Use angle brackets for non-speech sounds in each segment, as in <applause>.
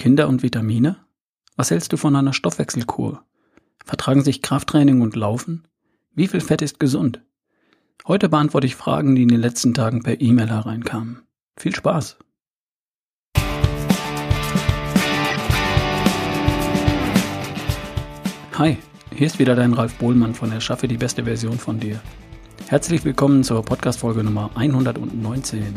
Kinder und Vitamine? Was hältst du von einer Stoffwechselkur? Vertragen sich Krafttraining und Laufen? Wie viel Fett ist gesund? Heute beantworte ich Fragen, die in den letzten Tagen per E-Mail hereinkamen. Viel Spaß! Hi, hier ist wieder dein Ralf Bohlmann von Erschaffe die beste Version von dir. Herzlich willkommen zur Podcast-Folge Nummer 119.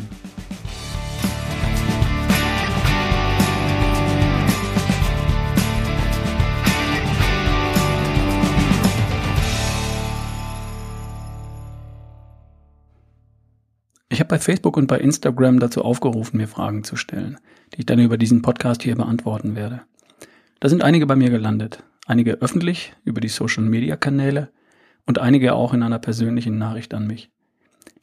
Ich habe bei Facebook und bei Instagram dazu aufgerufen, mir Fragen zu stellen, die ich dann über diesen Podcast hier beantworten werde. Da sind einige bei mir gelandet, einige öffentlich über die Social-Media-Kanäle und einige auch in einer persönlichen Nachricht an mich.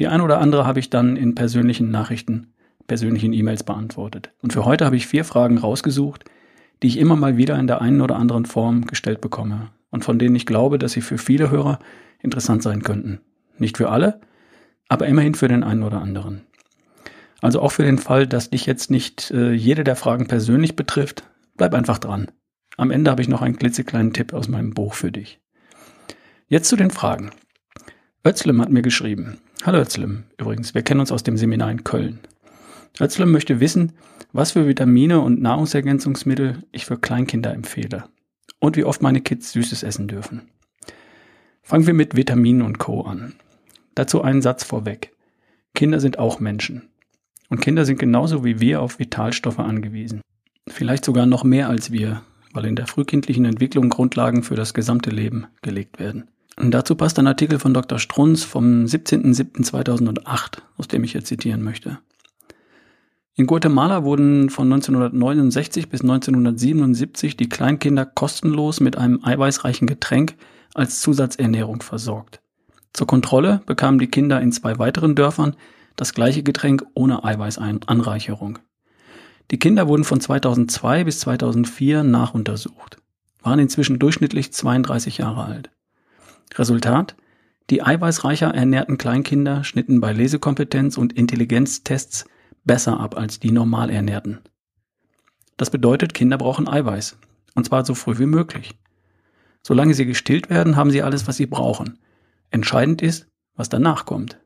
Die eine oder andere habe ich dann in persönlichen Nachrichten, persönlichen E-Mails beantwortet. Und für heute habe ich vier Fragen rausgesucht, die ich immer mal wieder in der einen oder anderen Form gestellt bekomme und von denen ich glaube, dass sie für viele Hörer interessant sein könnten. Nicht für alle, aber immerhin für den einen oder anderen. Also auch für den Fall, dass dich jetzt nicht äh, jede der Fragen persönlich betrifft, bleib einfach dran. Am Ende habe ich noch einen klitzekleinen Tipp aus meinem Buch für dich. Jetzt zu den Fragen. Özlem hat mir geschrieben. Hallo Özlem, übrigens, wir kennen uns aus dem Seminar in Köln. Özlem möchte wissen, was für Vitamine und Nahrungsergänzungsmittel ich für Kleinkinder empfehle und wie oft meine Kids Süßes essen dürfen. Fangen wir mit Vitaminen und Co. an. Dazu einen Satz vorweg. Kinder sind auch Menschen. Und Kinder sind genauso wie wir auf Vitalstoffe angewiesen. Vielleicht sogar noch mehr als wir, weil in der frühkindlichen Entwicklung Grundlagen für das gesamte Leben gelegt werden. Und dazu passt ein Artikel von Dr. Strunz vom 17.07.2008, aus dem ich jetzt zitieren möchte. In Guatemala wurden von 1969 bis 1977 die Kleinkinder kostenlos mit einem eiweißreichen Getränk als Zusatzernährung versorgt. Zur Kontrolle bekamen die Kinder in zwei weiteren Dörfern das gleiche Getränk ohne Eiweißanreicherung. Die Kinder wurden von 2002 bis 2004 nachuntersucht, waren inzwischen durchschnittlich 32 Jahre alt. Resultat? Die eiweißreicher ernährten Kleinkinder schnitten bei Lesekompetenz und Intelligenztests besser ab als die normal ernährten. Das bedeutet, Kinder brauchen Eiweiß, und zwar so früh wie möglich. Solange sie gestillt werden, haben sie alles, was sie brauchen – Entscheidend ist, was danach kommt.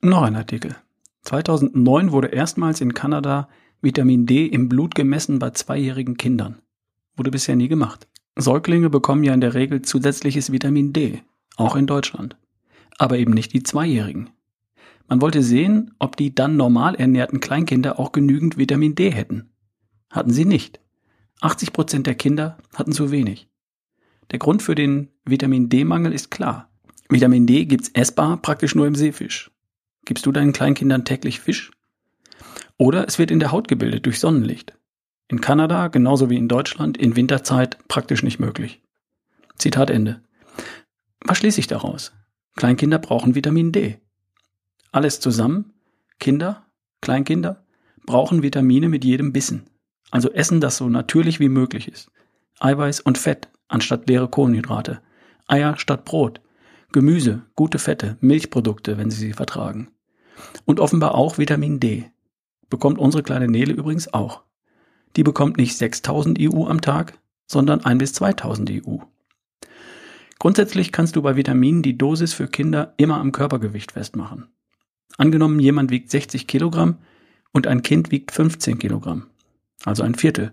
Noch ein Artikel. 2009 wurde erstmals in Kanada Vitamin D im Blut gemessen bei zweijährigen Kindern. Wurde bisher nie gemacht. Säuglinge bekommen ja in der Regel zusätzliches Vitamin D, auch in Deutschland. Aber eben nicht die Zweijährigen. Man wollte sehen, ob die dann normal ernährten Kleinkinder auch genügend Vitamin D hätten. Hatten sie nicht. 80 Prozent der Kinder hatten zu wenig. Der Grund für den Vitamin D-Mangel ist klar. Vitamin D gibt's essbar praktisch nur im Seefisch. Gibst du deinen Kleinkindern täglich Fisch? Oder es wird in der Haut gebildet durch Sonnenlicht. In Kanada, genauso wie in Deutschland, in Winterzeit praktisch nicht möglich. Zitat Ende. Was schließe ich daraus? Kleinkinder brauchen Vitamin D. Alles zusammen, Kinder, Kleinkinder, brauchen Vitamine mit jedem Bissen. Also essen das so natürlich wie möglich ist. Eiweiß und Fett anstatt leere Kohlenhydrate. Eier statt Brot. Gemüse, gute Fette, Milchprodukte, wenn Sie sie vertragen. Und offenbar auch Vitamin D. Bekommt unsere kleine Nele übrigens auch. Die bekommt nicht 6000 EU am Tag, sondern 1 bis 2000 EU. Grundsätzlich kannst du bei Vitaminen die Dosis für Kinder immer am Körpergewicht festmachen. Angenommen, jemand wiegt 60 Kilogramm und ein Kind wiegt 15 Kilogramm, also ein Viertel.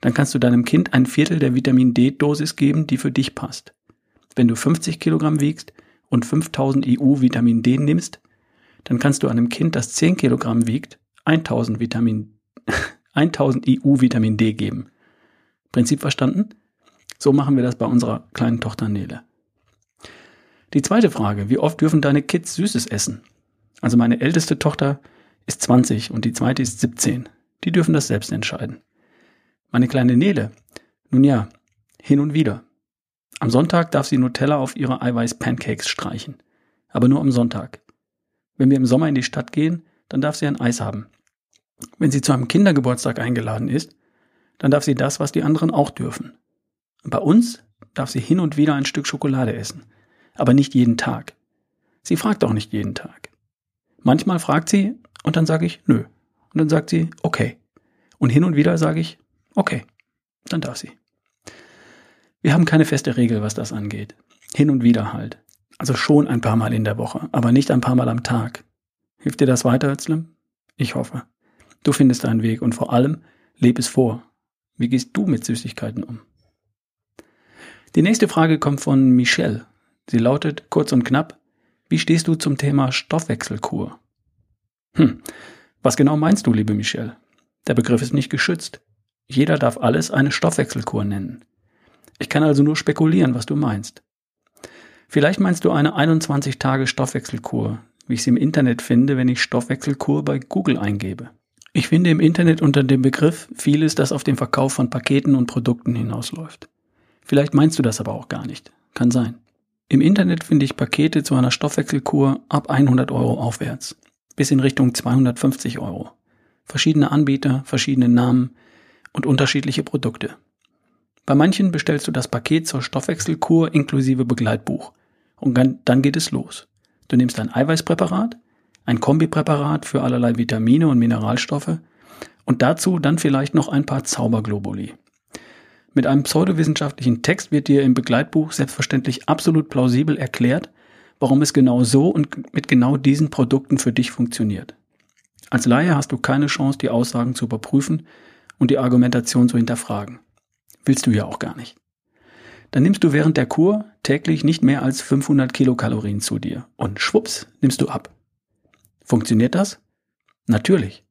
Dann kannst du deinem Kind ein Viertel der Vitamin D-Dosis geben, die für dich passt. Wenn du 50 Kilogramm wiegst und 5000 EU Vitamin D nimmst, dann kannst du einem Kind, das 10 Kilogramm wiegt, 1000 Vitamin, 1000 EU Vitamin D geben. Prinzip verstanden? So machen wir das bei unserer kleinen Tochter Nele. Die zweite Frage, wie oft dürfen deine Kids Süßes essen? Also meine älteste Tochter ist 20 und die zweite ist 17. Die dürfen das selbst entscheiden. Meine kleine Nele, nun ja, hin und wieder. Am Sonntag darf sie Nutella auf ihre Eiweiß-Pancakes streichen. Aber nur am Sonntag. Wenn wir im Sommer in die Stadt gehen, dann darf sie ein Eis haben. Wenn sie zu einem Kindergeburtstag eingeladen ist, dann darf sie das, was die anderen auch dürfen. Und bei uns darf sie hin und wieder ein Stück Schokolade essen. Aber nicht jeden Tag. Sie fragt auch nicht jeden Tag. Manchmal fragt sie und dann sage ich nö. Und dann sagt sie okay. Und hin und wieder sage ich Okay, dann darf sie. Wir haben keine feste Regel, was das angeht. Hin und wieder halt. Also schon ein paar Mal in der Woche, aber nicht ein paar Mal am Tag. Hilft dir das weiter, Özlem? Ich hoffe. Du findest deinen Weg und vor allem leb es vor. Wie gehst du mit Süßigkeiten um? Die nächste Frage kommt von Michelle. Sie lautet kurz und knapp, wie stehst du zum Thema Stoffwechselkur? Hm, was genau meinst du, liebe Michelle? Der Begriff ist nicht geschützt. Jeder darf alles eine Stoffwechselkur nennen. Ich kann also nur spekulieren, was du meinst. Vielleicht meinst du eine 21 Tage Stoffwechselkur, wie ich sie im Internet finde, wenn ich Stoffwechselkur bei Google eingebe. Ich finde im Internet unter dem Begriff vieles, das auf den Verkauf von Paketen und Produkten hinausläuft. Vielleicht meinst du das aber auch gar nicht. Kann sein. Im Internet finde ich Pakete zu einer Stoffwechselkur ab 100 Euro aufwärts, bis in Richtung 250 Euro. Verschiedene Anbieter, verschiedene Namen und unterschiedliche Produkte. Bei manchen bestellst du das Paket zur Stoffwechselkur inklusive Begleitbuch. Und dann geht es los. Du nimmst ein Eiweißpräparat, ein Kombipräparat für allerlei Vitamine und Mineralstoffe und dazu dann vielleicht noch ein paar Zauberglobuli. Mit einem pseudowissenschaftlichen Text wird dir im Begleitbuch selbstverständlich absolut plausibel erklärt, warum es genau so und mit genau diesen Produkten für dich funktioniert. Als Laie hast du keine Chance, die Aussagen zu überprüfen und die Argumentation zu hinterfragen. Willst du ja auch gar nicht. Dann nimmst du während der Kur täglich nicht mehr als 500 Kilokalorien zu dir und schwupps nimmst du ab. Funktioniert das? Natürlich.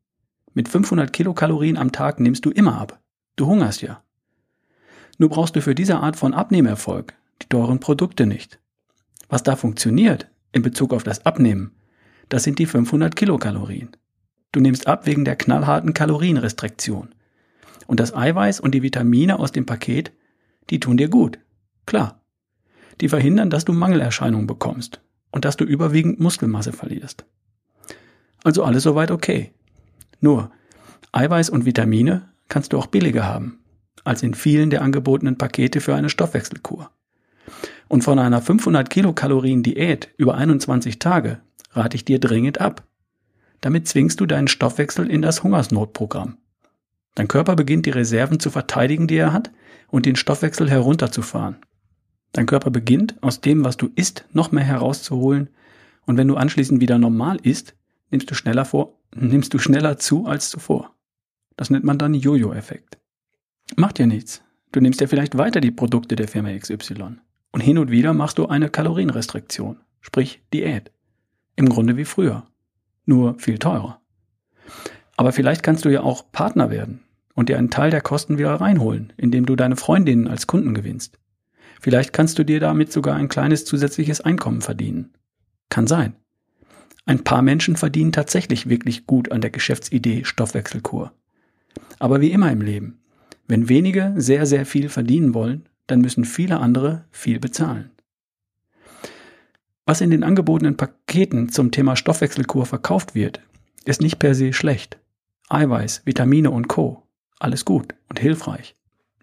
Mit 500 Kilokalorien am Tag nimmst du immer ab. Du hungerst ja. Nur brauchst du für diese Art von Abnehmerfolg die teuren Produkte nicht. Was da funktioniert in Bezug auf das Abnehmen, das sind die 500 Kilokalorien. Du nimmst ab wegen der knallharten Kalorienrestriktion. Und das Eiweiß und die Vitamine aus dem Paket, die tun dir gut. Klar. Die verhindern, dass du Mangelerscheinungen bekommst und dass du überwiegend Muskelmasse verlierst. Also alles soweit okay. Nur, Eiweiß und Vitamine kannst du auch billiger haben, als in vielen der angebotenen Pakete für eine Stoffwechselkur. Und von einer 500 Kilokalorien Diät über 21 Tage rate ich dir dringend ab. Damit zwingst du deinen Stoffwechsel in das Hungersnotprogramm. Dein Körper beginnt die Reserven zu verteidigen, die er hat, und den Stoffwechsel herunterzufahren. Dein Körper beginnt, aus dem, was du isst, noch mehr herauszuholen, und wenn du anschließend wieder normal isst, nimmst du schneller vor, nimmst du schneller zu als zuvor. Das nennt man dann Jojo-Effekt. Macht ja nichts. Du nimmst ja vielleicht weiter die Produkte der Firma XY. Und hin und wieder machst du eine Kalorienrestriktion, sprich Diät. Im Grunde wie früher. Nur viel teurer. Aber vielleicht kannst du ja auch Partner werden und dir einen Teil der Kosten wieder reinholen, indem du deine Freundinnen als Kunden gewinnst. Vielleicht kannst du dir damit sogar ein kleines zusätzliches Einkommen verdienen. Kann sein. Ein paar Menschen verdienen tatsächlich wirklich gut an der Geschäftsidee Stoffwechselkur. Aber wie immer im Leben, wenn wenige sehr, sehr viel verdienen wollen, dann müssen viele andere viel bezahlen. Was in den angebotenen Paketen zum Thema Stoffwechselkur verkauft wird, ist nicht per se schlecht. Eiweiß, Vitamine und Co. Alles gut und hilfreich.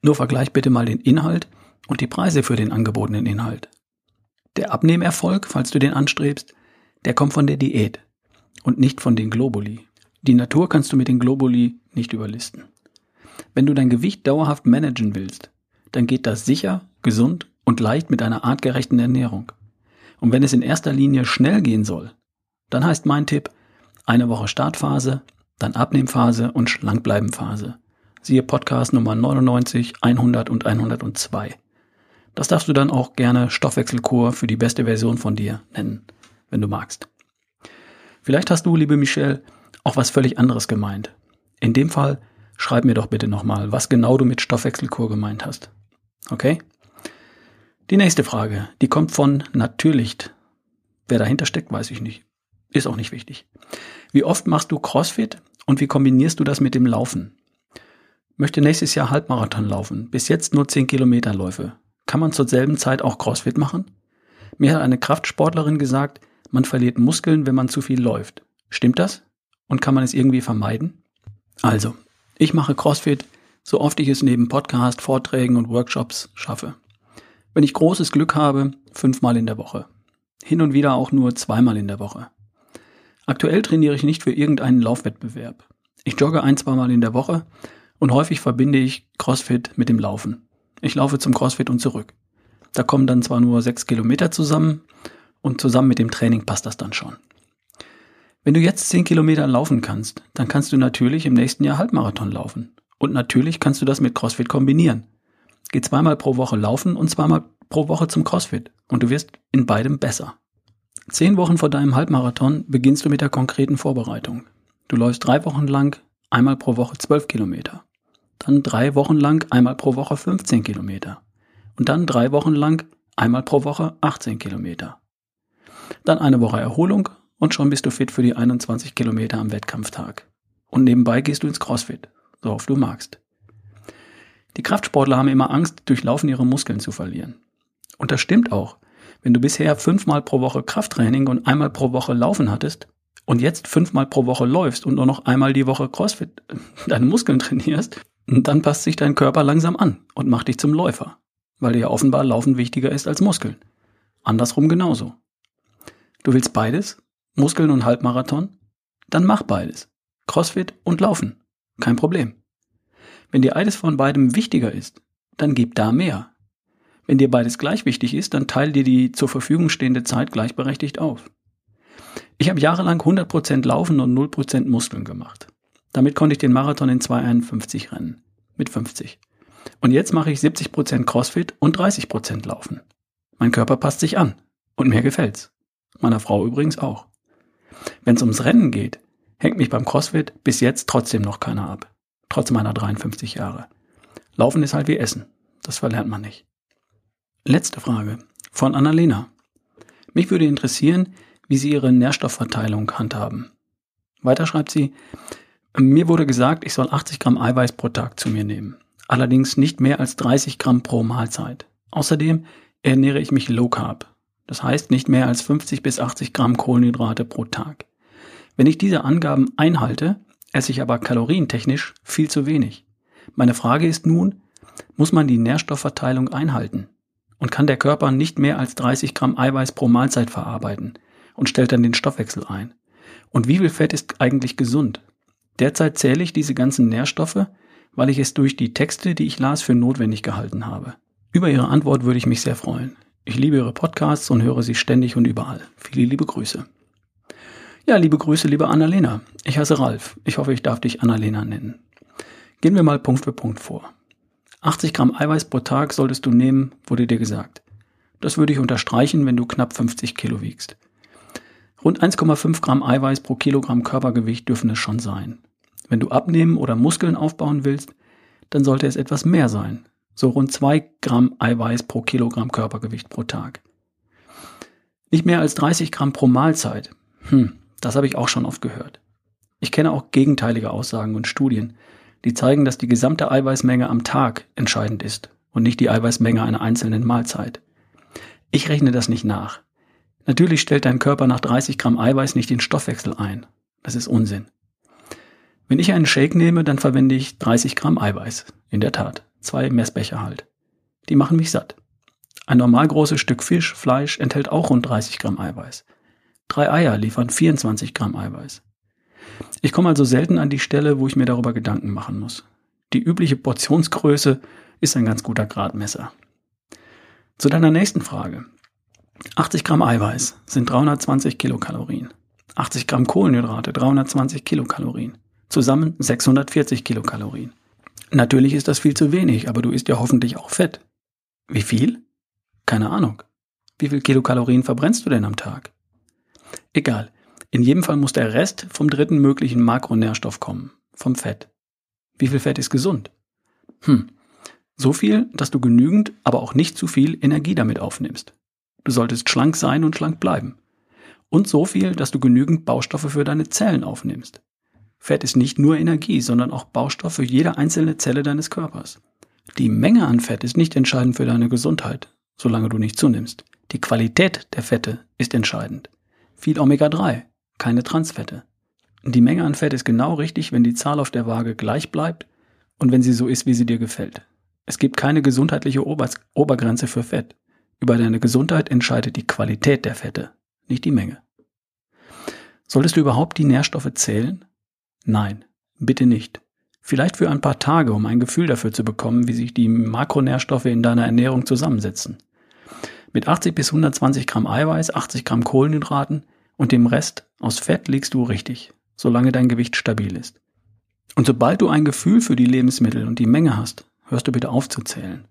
Nur vergleich bitte mal den Inhalt und die Preise für den angebotenen Inhalt. Der Abnehmerfolg, falls du den anstrebst, der kommt von der Diät und nicht von den Globuli. Die Natur kannst du mit den Globuli nicht überlisten. Wenn du dein Gewicht dauerhaft managen willst, dann geht das sicher, gesund und leicht mit einer artgerechten Ernährung. Und wenn es in erster Linie schnell gehen soll, dann heißt mein Tipp eine Woche Startphase, dann Abnehmphase und Schlankbleibenphase. Siehe Podcast Nummer 99, 100 und 102. Das darfst du dann auch gerne Stoffwechselkur für die beste Version von dir nennen, wenn du magst. Vielleicht hast du, liebe Michelle, auch was völlig anderes gemeint. In dem Fall schreib mir doch bitte nochmal, was genau du mit Stoffwechselkur gemeint hast. Okay? Die nächste Frage, die kommt von Natürlicht. Wer dahinter steckt, weiß ich nicht. Ist auch nicht wichtig. Wie oft machst du CrossFit und wie kombinierst du das mit dem Laufen? Möchte nächstes Jahr Halbmarathon laufen, bis jetzt nur 10 Kilometer Läufe. Kann man zur selben Zeit auch CrossFit machen? Mir hat eine Kraftsportlerin gesagt, man verliert Muskeln, wenn man zu viel läuft. Stimmt das? Und kann man es irgendwie vermeiden? Also, ich mache CrossFit, so oft ich es neben Podcast, Vorträgen und Workshops schaffe. Wenn ich großes Glück habe, fünfmal in der Woche. Hin und wieder auch nur zweimal in der Woche. Aktuell trainiere ich nicht für irgendeinen Laufwettbewerb. Ich jogge ein, zweimal in der Woche Und häufig verbinde ich CrossFit mit dem Laufen. Ich laufe zum CrossFit und zurück. Da kommen dann zwar nur sechs Kilometer zusammen und zusammen mit dem Training passt das dann schon. Wenn du jetzt zehn Kilometer laufen kannst, dann kannst du natürlich im nächsten Jahr Halbmarathon laufen. Und natürlich kannst du das mit CrossFit kombinieren. Geh zweimal pro Woche laufen und zweimal pro Woche zum CrossFit und du wirst in beidem besser. Zehn Wochen vor deinem Halbmarathon beginnst du mit der konkreten Vorbereitung. Du läufst drei Wochen lang einmal pro Woche zwölf Kilometer. Dann drei Wochen lang einmal pro Woche 15 Kilometer. Und dann drei Wochen lang einmal pro Woche 18 Kilometer. Dann eine Woche Erholung und schon bist du fit für die 21 Kilometer am Wettkampftag. Und nebenbei gehst du ins CrossFit, so oft du magst. Die Kraftsportler haben immer Angst, durch Laufen ihre Muskeln zu verlieren. Und das stimmt auch. Wenn du bisher fünfmal pro Woche Krafttraining und einmal pro Woche Laufen hattest und jetzt fünfmal pro Woche läufst und nur noch einmal die Woche CrossFit deine Muskeln <laughs> trainierst, dann passt sich dein Körper langsam an und macht dich zum Läufer, weil dir ja offenbar Laufen wichtiger ist als Muskeln. Andersrum genauso. Du willst beides? Muskeln und Halbmarathon? Dann mach beides. CrossFit und Laufen. Kein Problem. Wenn dir eines von beidem wichtiger ist, dann gib da mehr. Wenn dir beides gleich wichtig ist, dann teil dir die zur Verfügung stehende Zeit gleichberechtigt auf. Ich habe jahrelang 100% Laufen und 0% Muskeln gemacht. Damit konnte ich den Marathon in 2,51 rennen. Mit 50. Und jetzt mache ich 70% Crossfit und 30% Laufen. Mein Körper passt sich an. Und mir gefällt's. Meiner Frau übrigens auch. Wenn es ums Rennen geht, hängt mich beim Crossfit bis jetzt trotzdem noch keiner ab trotz meiner 53 Jahre. Laufen ist halt wie Essen. Das verlernt man nicht. Letzte Frage von Annalena. Mich würde interessieren, wie Sie Ihre Nährstoffverteilung handhaben. Weiter schreibt sie, mir wurde gesagt, ich soll 80 Gramm Eiweiß pro Tag zu mir nehmen. Allerdings nicht mehr als 30 Gramm pro Mahlzeit. Außerdem ernähre ich mich low carb. Das heißt nicht mehr als 50 bis 80 Gramm Kohlenhydrate pro Tag. Wenn ich diese Angaben einhalte, esse ich aber kalorientechnisch viel zu wenig. Meine Frage ist nun, muss man die Nährstoffverteilung einhalten? Und kann der Körper nicht mehr als 30 Gramm Eiweiß pro Mahlzeit verarbeiten und stellt dann den Stoffwechsel ein? Und wie viel Fett ist eigentlich gesund? Derzeit zähle ich diese ganzen Nährstoffe, weil ich es durch die Texte, die ich las, für notwendig gehalten habe. Über Ihre Antwort würde ich mich sehr freuen. Ich liebe Ihre Podcasts und höre sie ständig und überall. Viele liebe Grüße. Ja, liebe Grüße, liebe Annalena. Ich heiße Ralf. Ich hoffe, ich darf dich Annalena nennen. Gehen wir mal Punkt für Punkt vor. 80 Gramm Eiweiß pro Tag solltest du nehmen, wurde dir gesagt. Das würde ich unterstreichen, wenn du knapp 50 Kilo wiegst. Rund 1,5 Gramm Eiweiß pro Kilogramm Körpergewicht dürfen es schon sein. Wenn du abnehmen oder Muskeln aufbauen willst, dann sollte es etwas mehr sein. So rund 2 Gramm Eiweiß pro Kilogramm Körpergewicht pro Tag. Nicht mehr als 30 Gramm pro Mahlzeit. Hm, das habe ich auch schon oft gehört. Ich kenne auch gegenteilige Aussagen und Studien, die zeigen, dass die gesamte Eiweißmenge am Tag entscheidend ist und nicht die Eiweißmenge einer einzelnen Mahlzeit. Ich rechne das nicht nach. Natürlich stellt dein Körper nach 30 Gramm Eiweiß nicht den Stoffwechsel ein. Das ist Unsinn. Wenn ich einen Shake nehme, dann verwende ich 30 Gramm Eiweiß. In der Tat. Zwei Messbecher halt. Die machen mich satt. Ein normal großes Stück Fisch, Fleisch enthält auch rund 30 Gramm Eiweiß. Drei Eier liefern 24 Gramm Eiweiß. Ich komme also selten an die Stelle, wo ich mir darüber Gedanken machen muss. Die übliche Portionsgröße ist ein ganz guter Gradmesser. Zu deiner nächsten Frage. 80 Gramm Eiweiß sind 320 Kilokalorien. 80 Gramm Kohlenhydrate 320 Kilokalorien. Zusammen 640 Kilokalorien. Natürlich ist das viel zu wenig, aber du isst ja hoffentlich auch Fett. Wie viel? Keine Ahnung. Wie viel Kilokalorien verbrennst du denn am Tag? Egal. In jedem Fall muss der Rest vom dritten möglichen Makronährstoff kommen, vom Fett. Wie viel Fett ist gesund? Hm. So viel, dass du genügend, aber auch nicht zu viel Energie damit aufnimmst. Du solltest schlank sein und schlank bleiben. Und so viel, dass du genügend Baustoffe für deine Zellen aufnimmst. Fett ist nicht nur Energie, sondern auch Baustoff für jede einzelne Zelle deines Körpers. Die Menge an Fett ist nicht entscheidend für deine Gesundheit, solange du nicht zunimmst. Die Qualität der Fette ist entscheidend viel Omega-3, keine Transfette. Die Menge an Fett ist genau richtig, wenn die Zahl auf der Waage gleich bleibt und wenn sie so ist, wie sie dir gefällt. Es gibt keine gesundheitliche Ober Obergrenze für Fett. Über deine Gesundheit entscheidet die Qualität der Fette, nicht die Menge. Solltest du überhaupt die Nährstoffe zählen? Nein, bitte nicht. Vielleicht für ein paar Tage, um ein Gefühl dafür zu bekommen, wie sich die Makronährstoffe in deiner Ernährung zusammensetzen. Mit 80 bis 120 Gramm Eiweiß, 80 Gramm Kohlenhydraten und dem Rest aus Fett liegst du richtig, solange dein Gewicht stabil ist. Und sobald du ein Gefühl für die Lebensmittel und die Menge hast, hörst du bitte auf zu zählen.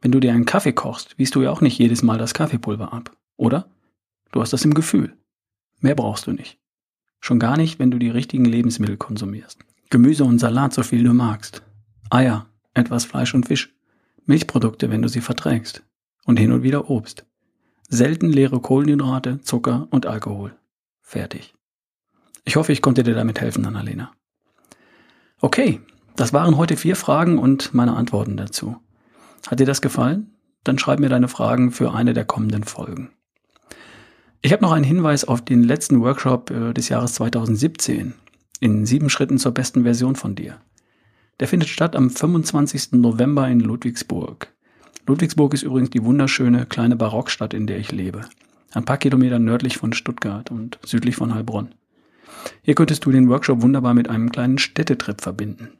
Wenn du dir einen Kaffee kochst, wiest du ja auch nicht jedes Mal das Kaffeepulver ab, oder? Du hast das im Gefühl. Mehr brauchst du nicht. Schon gar nicht, wenn du die richtigen Lebensmittel konsumierst. Gemüse und Salat, so viel du magst. Eier, etwas Fleisch und Fisch. Milchprodukte, wenn du sie verträgst. Und hin und wieder Obst. Selten leere Kohlenhydrate, Zucker und Alkohol. Fertig. Ich hoffe, ich konnte dir damit helfen, Annalena. Okay, das waren heute vier Fragen und meine Antworten dazu. Hat dir das gefallen? Dann schreib mir deine Fragen für eine der kommenden Folgen. Ich habe noch einen Hinweis auf den letzten Workshop äh, des Jahres 2017 in sieben Schritten zur besten Version von dir. Der findet statt am 25. November in Ludwigsburg. Ludwigsburg ist übrigens die wunderschöne kleine Barockstadt, in der ich lebe. Ein paar Kilometer nördlich von Stuttgart und südlich von Heilbronn. Hier könntest du den Workshop wunderbar mit einem kleinen Städtetrip verbinden.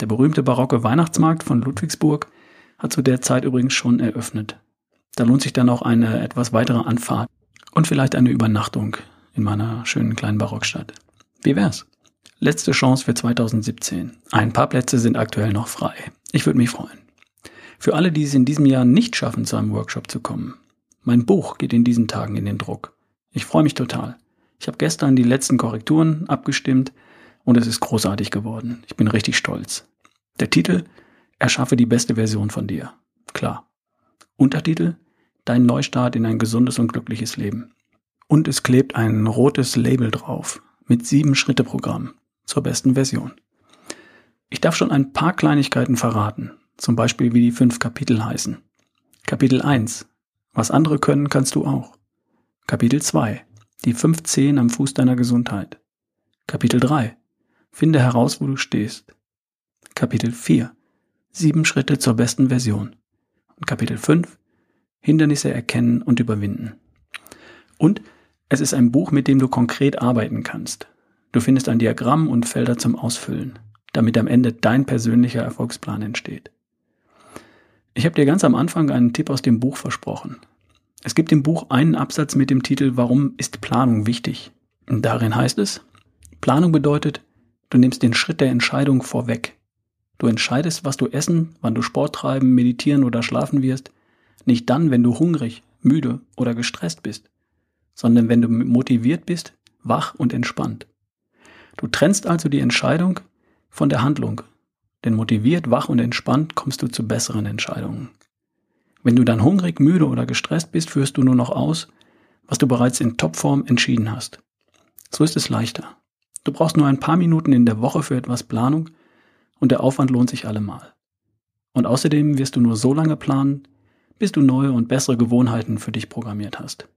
Der berühmte barocke Weihnachtsmarkt von Ludwigsburg hat zu der Zeit übrigens schon eröffnet. Da lohnt sich dann auch eine etwas weitere Anfahrt und vielleicht eine Übernachtung in meiner schönen kleinen Barockstadt. Wie wär's? Letzte Chance für 2017. Ein paar Plätze sind aktuell noch frei. Ich würde mich freuen. Für alle, die es in diesem Jahr nicht schaffen, zu einem Workshop zu kommen. Mein Buch geht in diesen Tagen in den Druck. Ich freue mich total. Ich habe gestern die letzten Korrekturen abgestimmt und es ist großartig geworden. Ich bin richtig stolz. Der Titel Erschaffe die beste Version von dir. Klar. Untertitel Dein Neustart in ein gesundes und glückliches Leben. Und es klebt ein rotes Label drauf mit sieben Schritte Programm zur besten Version. Ich darf schon ein paar Kleinigkeiten verraten, zum Beispiel wie die fünf Kapitel heißen. Kapitel 1. Was andere können, kannst du auch. Kapitel 2. Die fünf Zehen am Fuß deiner Gesundheit. Kapitel 3. Finde heraus, wo du stehst. Kapitel 4. Sieben Schritte zur besten Version. Und Kapitel 5. Hindernisse erkennen und überwinden. Und es ist ein Buch, mit dem du konkret arbeiten kannst. Du findest ein Diagramm und Felder zum Ausfüllen, damit am Ende dein persönlicher Erfolgsplan entsteht. Ich habe dir ganz am Anfang einen Tipp aus dem Buch versprochen. Es gibt im Buch einen Absatz mit dem Titel Warum ist Planung wichtig? Und darin heißt es, Planung bedeutet, du nimmst den Schritt der Entscheidung vorweg. Du entscheidest, was du essen, wann du Sport treiben, meditieren oder schlafen wirst, nicht dann, wenn du hungrig, müde oder gestresst bist, sondern wenn du motiviert bist, wach und entspannt. Du trennst also die Entscheidung von der Handlung, denn motiviert, wach und entspannt kommst du zu besseren Entscheidungen. Wenn du dann hungrig, müde oder gestresst bist, führst du nur noch aus, was du bereits in Topform entschieden hast. So ist es leichter. Du brauchst nur ein paar Minuten in der Woche für etwas Planung und der Aufwand lohnt sich allemal. Und außerdem wirst du nur so lange planen, bis du neue und bessere Gewohnheiten für dich programmiert hast.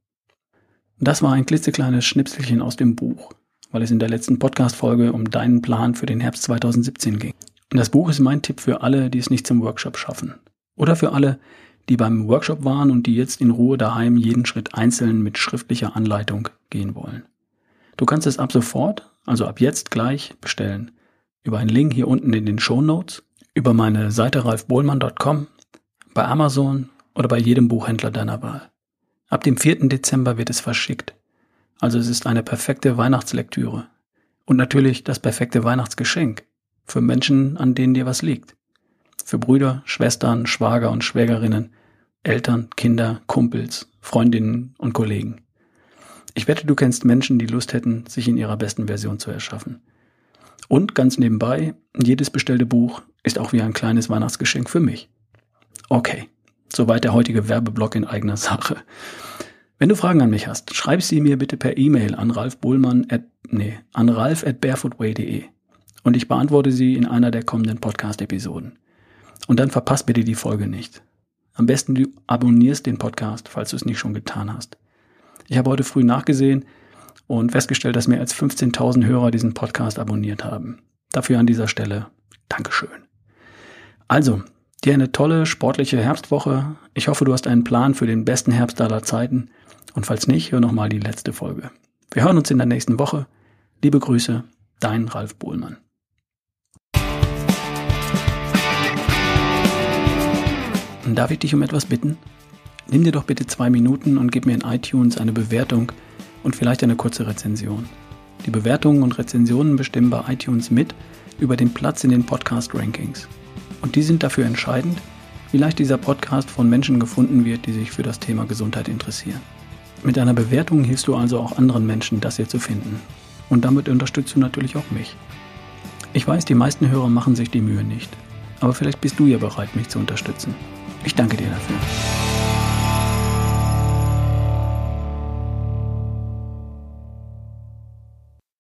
Das war ein klitzekleines Schnipselchen aus dem Buch, weil es in der letzten Podcast-Folge um deinen Plan für den Herbst 2017 ging. Das Buch ist mein Tipp für alle, die es nicht zum Workshop schaffen. Oder für alle, die beim Workshop waren und die jetzt in Ruhe daheim jeden Schritt einzeln mit schriftlicher Anleitung gehen wollen. Du kannst es ab sofort, also ab jetzt gleich, bestellen. Über einen Link hier unten in den Show Notes, über meine Seite ralfbohlmann.com, bei Amazon oder bei jedem Buchhändler deiner Wahl. Ab dem 4. Dezember wird es verschickt. Also es ist eine perfekte Weihnachtslektüre. Und natürlich das perfekte Weihnachtsgeschenk für Menschen, an denen dir was liegt. Für Brüder, Schwestern, Schwager und Schwägerinnen, Eltern, Kinder, Kumpels, Freundinnen und Kollegen. Ich wette, du kennst Menschen, die Lust hätten, sich in ihrer besten Version zu erschaffen. Und ganz nebenbei, jedes bestellte Buch ist auch wie ein kleines Weihnachtsgeschenk für mich. Okay, Soweit der heutige Werbeblock in eigener Sache. Wenn du Fragen an mich hast, schreib sie mir bitte per E-Mail an Ralf Bohlmann at, nee, an ralf at barefootway.de und ich beantworte sie in einer der kommenden Podcast-Episoden. Und dann verpasst bitte die Folge nicht. Am besten du abonnierst den Podcast, falls du es nicht schon getan hast. Ich habe heute früh nachgesehen und festgestellt, dass mehr als 15.000 Hörer diesen Podcast abonniert haben. Dafür an dieser Stelle Dankeschön. Also, Dir eine tolle sportliche Herbstwoche. Ich hoffe, du hast einen Plan für den besten Herbst aller Zeiten. Und falls nicht, hör nochmal die letzte Folge. Wir hören uns in der nächsten Woche. Liebe Grüße, dein Ralf Bohlmann. Darf ich dich um etwas bitten? Nimm dir doch bitte zwei Minuten und gib mir in iTunes eine Bewertung und vielleicht eine kurze Rezension. Die Bewertungen und Rezensionen bestimmen bei iTunes mit über den Platz in den Podcast-Rankings. Und die sind dafür entscheidend, wie leicht dieser Podcast von Menschen gefunden wird, die sich für das Thema Gesundheit interessieren. Mit einer Bewertung hilfst du also auch anderen Menschen, das hier zu finden. Und damit unterstützt du natürlich auch mich. Ich weiß, die meisten Hörer machen sich die Mühe nicht. Aber vielleicht bist du ja bereit, mich zu unterstützen. Ich danke dir dafür.